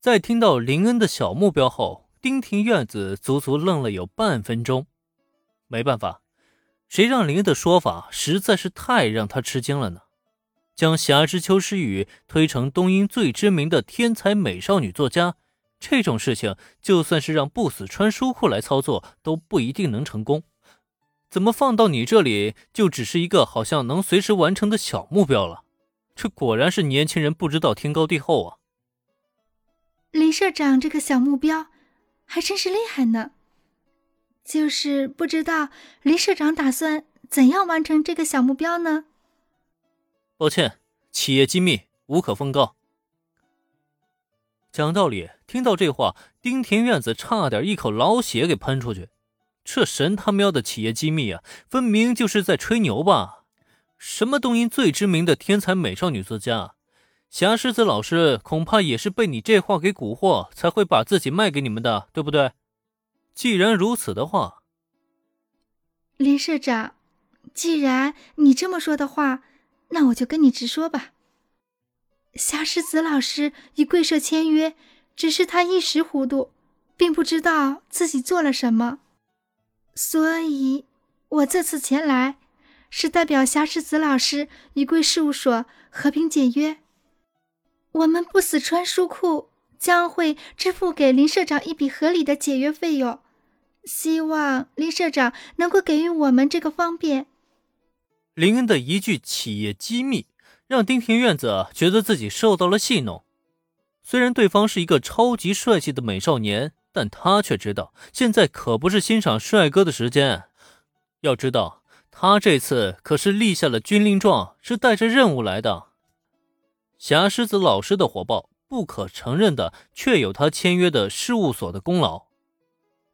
在听到林恩的小目标后，丁庭院子足足愣了有半分钟。没办法，谁让林恩的说法实在是太让他吃惊了呢？将霞之秋诗雨推成东英最知名的天才美少女作家，这种事情就算是让不死川书库来操作，都不一定能成功。怎么放到你这里，就只是一个好像能随时完成的小目标了？这果然是年轻人不知道天高地厚啊！林社长这个小目标，还真是厉害呢。就是不知道林社长打算怎样完成这个小目标呢？抱歉，企业机密，无可奉告。讲道理，听到这话，丁田院子差点一口老血给喷出去。这神他喵的企业机密啊，分明就是在吹牛吧？什么东瀛最知名的天才美少女作家？霞狮子老师恐怕也是被你这话给蛊惑，才会把自己卖给你们的，对不对？既然如此的话，林社长，既然你这么说的话，那我就跟你直说吧。霞狮子老师与贵社签约，只是他一时糊涂，并不知道自己做了什么，所以，我这次前来，是代表霞狮子老师与贵事务所和平解约。我们不死川书库将会支付给林社长一笔合理的解约费用，希望林社长能够给予我们这个方便。林恩的一句企业机密，让丁庭院子觉得自己受到了戏弄。虽然对方是一个超级帅气的美少年，但他却知道现在可不是欣赏帅哥的时间。要知道，他这次可是立下了军令状，是带着任务来的。霞狮子老师的火爆，不可承认的确有他签约的事务所的功劳，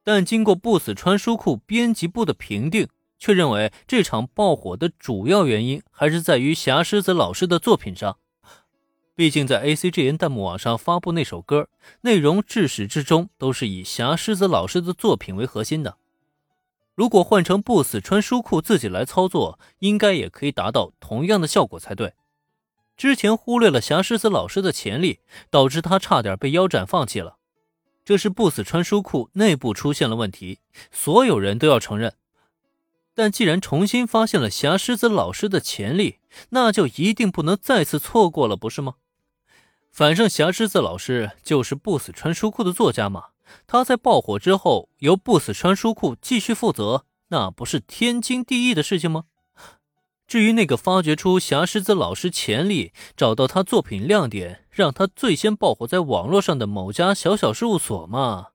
但经过不死川书库编辑部的评定，却认为这场爆火的主要原因还是在于霞狮子老师的作品上。毕竟在 A C G N 弹幕网上发布那首歌，内容至始至终都是以霞狮子老师的作品为核心的。如果换成不死川书库自己来操作，应该也可以达到同样的效果才对。之前忽略了霞狮子老师的潜力，导致他差点被腰斩放弃了。这是不死川书库内部出现了问题，所有人都要承认。但既然重新发现了霞狮子老师的潜力，那就一定不能再次错过了，不是吗？反正霞狮子老师就是不死川书库的作家嘛，他在爆火之后由不死川书库继续负责，那不是天经地义的事情吗？至于那个发掘出霞狮子老师潜力、找到他作品亮点、让他最先爆火在网络上的某家小小事务所嘛，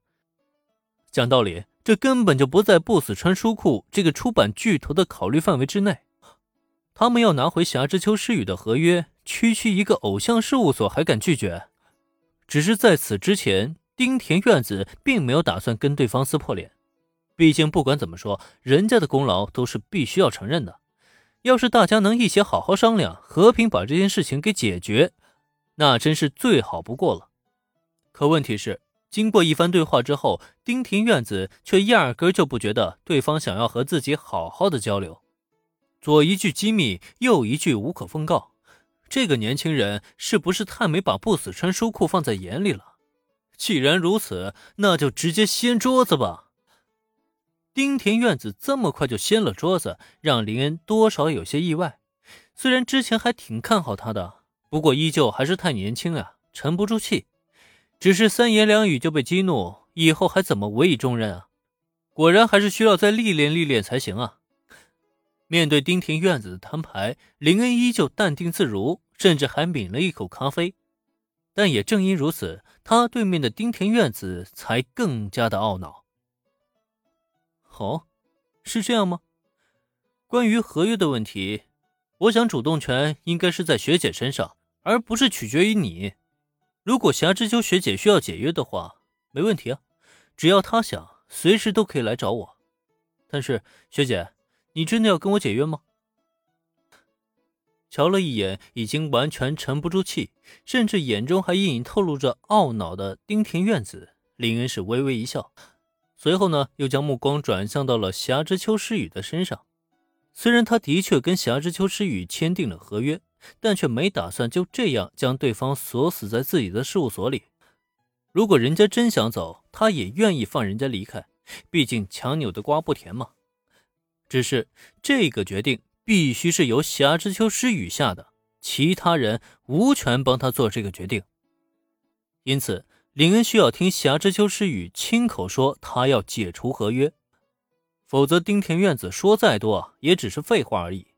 讲道理，这根本就不在不死川书库这个出版巨头的考虑范围之内。他们要拿回霞之秋诗语的合约，区区一个偶像事务所还敢拒绝？只是在此之前，丁田院子并没有打算跟对方撕破脸。毕竟不管怎么说，人家的功劳都是必须要承认的。要是大家能一起好好商量，和平把这件事情给解决，那真是最好不过了。可问题是，经过一番对话之后，丁庭院子却压根就不觉得对方想要和自己好好的交流，左一句机密，右一句无可奉告。这个年轻人是不是太没把不死川书库放在眼里了？既然如此，那就直接掀桌子吧。丁田院子这么快就掀了桌子，让林恩多少有些意外。虽然之前还挺看好他的，不过依旧还是太年轻啊，沉不住气。只是三言两语就被激怒，以后还怎么委以重任啊？果然还是需要再历练历练才行啊！面对丁田院子的摊牌，林恩依旧淡定自如，甚至还抿了一口咖啡。但也正因如此，他对面的丁田院子才更加的懊恼。哦，是这样吗？关于合约的问题，我想主动权应该是在学姐身上，而不是取决于你。如果霞之秋学姐需要解约的话，没问题啊，只要她想，随时都可以来找我。但是学姐，你真的要跟我解约吗？瞧了一眼已经完全沉不住气，甚至眼中还隐隐透露着懊恼的丁田院子，林恩是微微一笑。随后呢，又将目光转向到了霞之秋诗雨的身上。虽然他的确跟霞之秋诗雨签订了合约，但却没打算就这样将对方锁死在自己的事务所里。如果人家真想走，他也愿意放人家离开。毕竟强扭的瓜不甜嘛。只是这个决定必须是由霞之丘诗雨下的，其他人无权帮他做这个决定。因此，林恩需要听霞之丘诗雨亲口说他要解除合约，否则丁田院子说再多也只是废话而已。